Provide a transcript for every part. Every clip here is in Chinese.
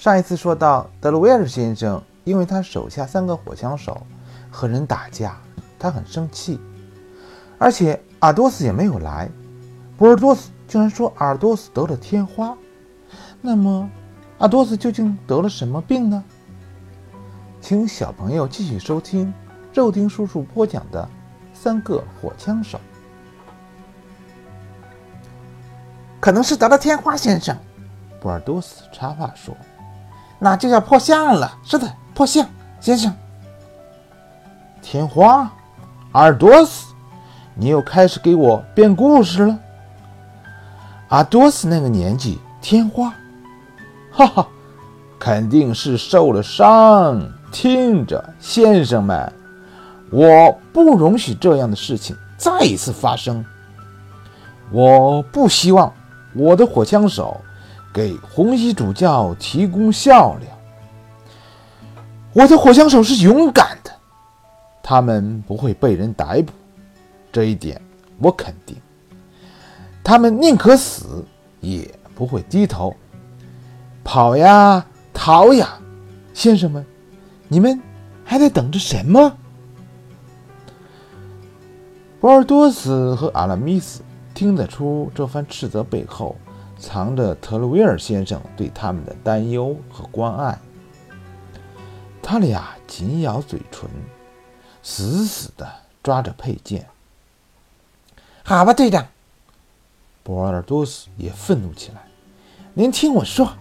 上一次说到，德鲁威尔先生因为他手下三个火枪手和人打架，他很生气，而且阿多斯也没有来。博尔多斯竟然说阿多斯得了天花，那么阿多斯究竟得了什么病呢？请小朋友继续收听肉丁叔叔播讲的《三个火枪手》。可能是得了天花，先生。博尔多斯插话说：“那就要破相了。”是的，破相，先生。天花，阿尔多斯，你又开始给我编故事了。阿多斯那个年纪，天花，哈哈，肯定是受了伤。听着，先生们，我不容许这样的事情再一次发生。我不希望我的火枪手给红衣主教提供笑料。我的火枪手是勇敢的，他们不会被人逮捕，这一点我肯定。他们宁可死，也不会低头。跑呀，逃呀，先生们，你们还在等着什么？博尔多斯和阿拉米斯听得出这番斥责背后藏着特鲁维尔先生对他们的担忧和关爱。他俩紧咬嘴唇，死死地抓着佩剑。好吧，队长。博尔多斯也愤怒起来。您听我说，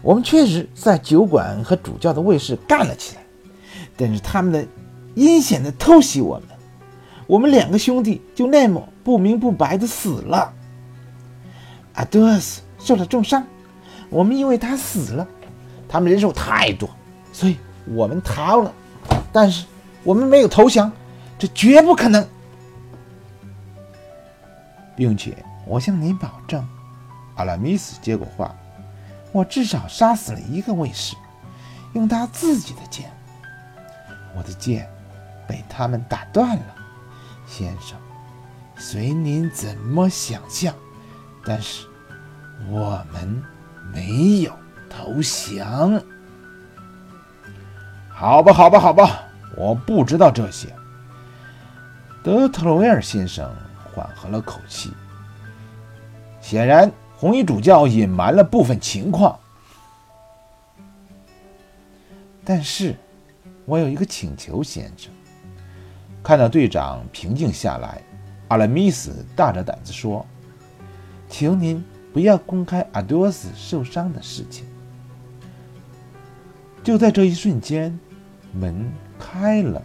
我们确实在酒馆和主教的卫士干了起来，但是他们的阴险的偷袭我们，我们两个兄弟就那么不明不白的死了。阿多斯受了重伤，我们因为他死了，他们人手太多，所以我们逃了。但是我们没有投降，这绝不可能，并且。我向您保证，阿拉米斯接过话，我至少杀死了一个卫士，用他自己的剑。我的剑被他们打断了，先生，随您怎么想象。但是我们没有投降。好吧，好吧，好吧，我不知道这些。德特罗威尔先生缓和了口气。显然，红衣主教隐瞒了部分情况。但是，我有一个请求，先生。看到队长平静下来，阿拉米斯大着胆子说：“请您不要公开阿多斯受伤的事情。”就在这一瞬间，门开了，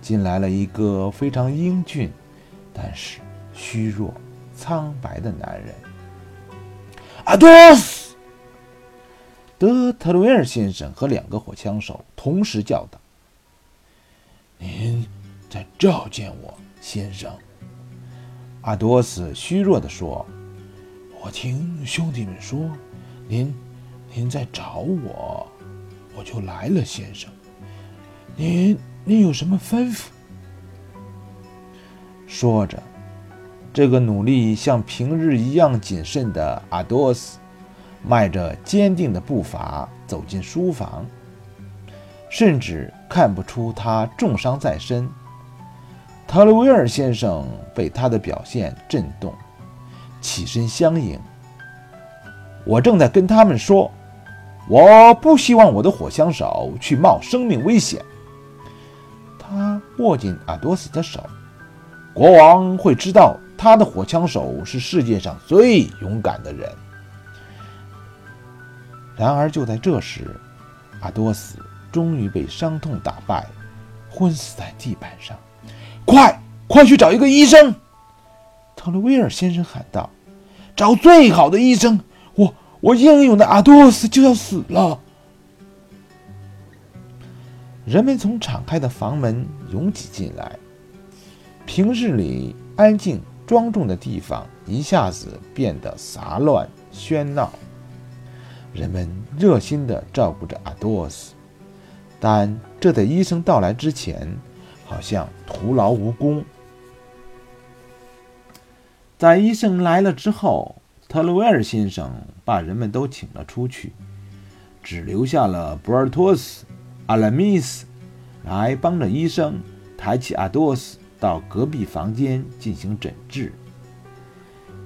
进来了一个非常英俊，但是虚弱。苍白的男人，阿多斯，德特鲁维尔先生和两个火枪手同时叫道：“您在召见我，先生。”阿多斯虚弱地说：“我听兄弟们说，您，您在找我，我就来了，先生。您，您有什么吩咐？”说着。这个努力像平日一样谨慎的阿多斯，迈着坚定的步伐走进书房，甚至看不出他重伤在身。特鲁威尔先生被他的表现震动，起身相迎。我正在跟他们说，我不希望我的火枪手去冒生命危险。他握紧阿多斯的手，国王会知道。他的火枪手是世界上最勇敢的人。然而，就在这时，阿多斯终于被伤痛打败，昏死在地板上。快，快去找一个医生！特洛威尔先生喊道：“找最好的医生！我，我英勇的阿多斯就要死了！”人们从敞开的房门涌挤进来。平日里安静。庄重的地方一下子变得杂乱喧闹，人们热心地照顾着阿多斯，但这在医生到来之前，好像徒劳无功。在医生来了之后，特鲁维尔先生把人们都请了出去，只留下了博尔托斯、阿拉米斯来帮着医生抬起阿多斯到隔壁房间进行诊治。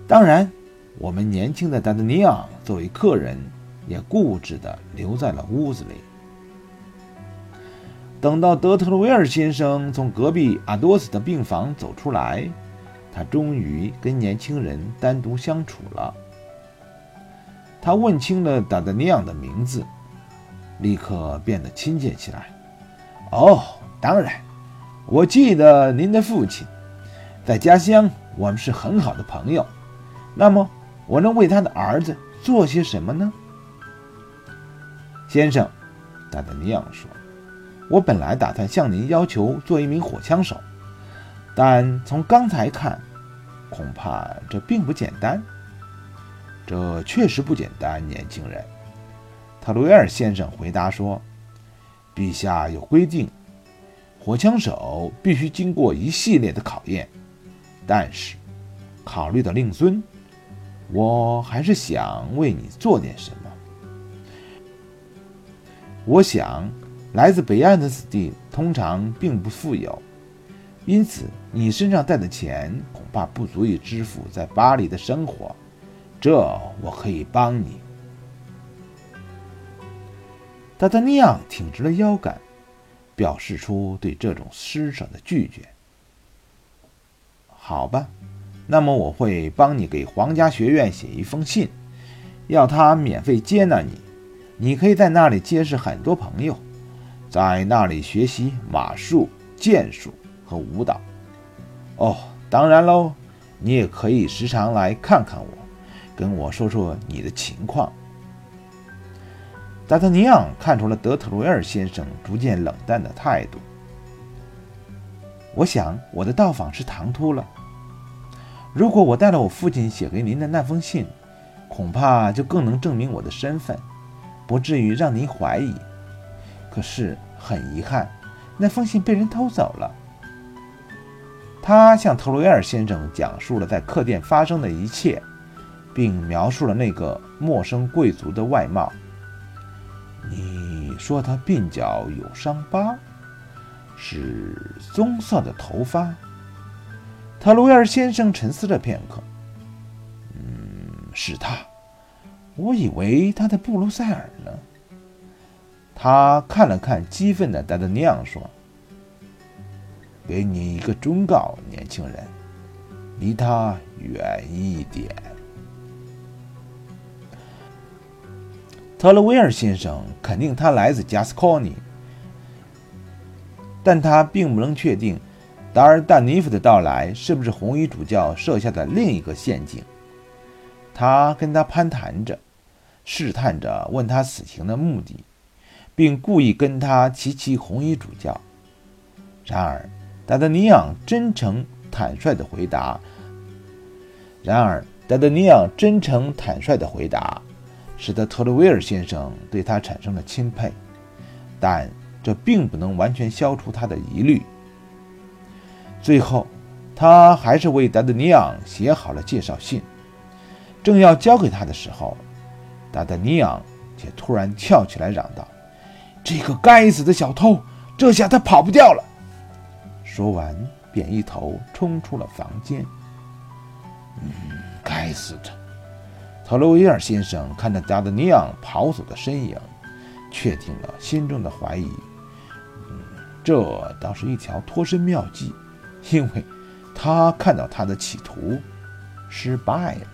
当然，我们年轻的达德尼昂作为客人，也固执地留在了屋子里。等到德特鲁维尔先生从隔壁阿多斯的病房走出来，他终于跟年轻人单独相处了。他问清了达德尼昂的名字，立刻变得亲切起来。哦，当然，我记得您的父亲，在家乡我们是很好的朋友。那么，我能为他的儿子做些什么呢？先生，达德尼昂说。我本来打算向您要求做一名火枪手，但从刚才看，恐怕这并不简单。这确实不简单，年轻人。特鲁维尔先生回答说：“陛下有规定，火枪手必须经过一系列的考验。但是，考虑到令尊，我还是想为你做点什么。我想。”来自北岸的子弟通常并不富有，因此你身上带的钱恐怕不足以支付在巴黎的生活。这我可以帮你。达达尼昂挺直了腰杆，表示出对这种施舍的拒绝。好吧，那么我会帮你给皇家学院写一封信，要他免费接纳你。你可以在那里结识很多朋友。在那里学习马术、剑术和舞蹈。哦，当然喽，你也可以时常来看看我，跟我说说你的情况。达特尼昂看出了德特罗维尔先生逐渐冷淡的态度。我想我的到访是唐突了。如果我带了我父亲写给您的那封信，恐怕就更能证明我的身份，不至于让您怀疑。可是很遗憾，那封信被人偷走了。他向特鲁维尔先生讲述了在客店发生的一切，并描述了那个陌生贵族的外貌。你说他鬓角有伤疤，是棕色的头发。特鲁维尔先生沉思了片刻。嗯，是他。我以为他在布鲁塞尔呢。他看了看激愤的达德尼昂，说：“给你一个忠告，年轻人，离他远一点。”特勒维尔先生肯定他来自加斯科尼，但他并不能确定达尔达尼夫的到来是不是红衣主教设下的另一个陷阱。他跟他攀谈着，试探着问他此行的目的。并故意跟他提起红衣主教。然而，达德尼昂真诚坦率的回答。然而，达德尼昂真诚坦率的回答，使得特洛维尔先生对他产生了钦佩，但这并不能完全消除他的疑虑。最后，他还是为达德尼昂写好了介绍信，正要交给他的时候，达德尼昂却突然跳起来嚷道。这个该死的小偷，这下他跑不掉了。说完，便一头冲出了房间。嗯，该死的！特洛维尔先生看着达德尼昂跑走的身影，确定了心中的怀疑。这倒是一条脱身妙计，因为他看到他的企图失败了。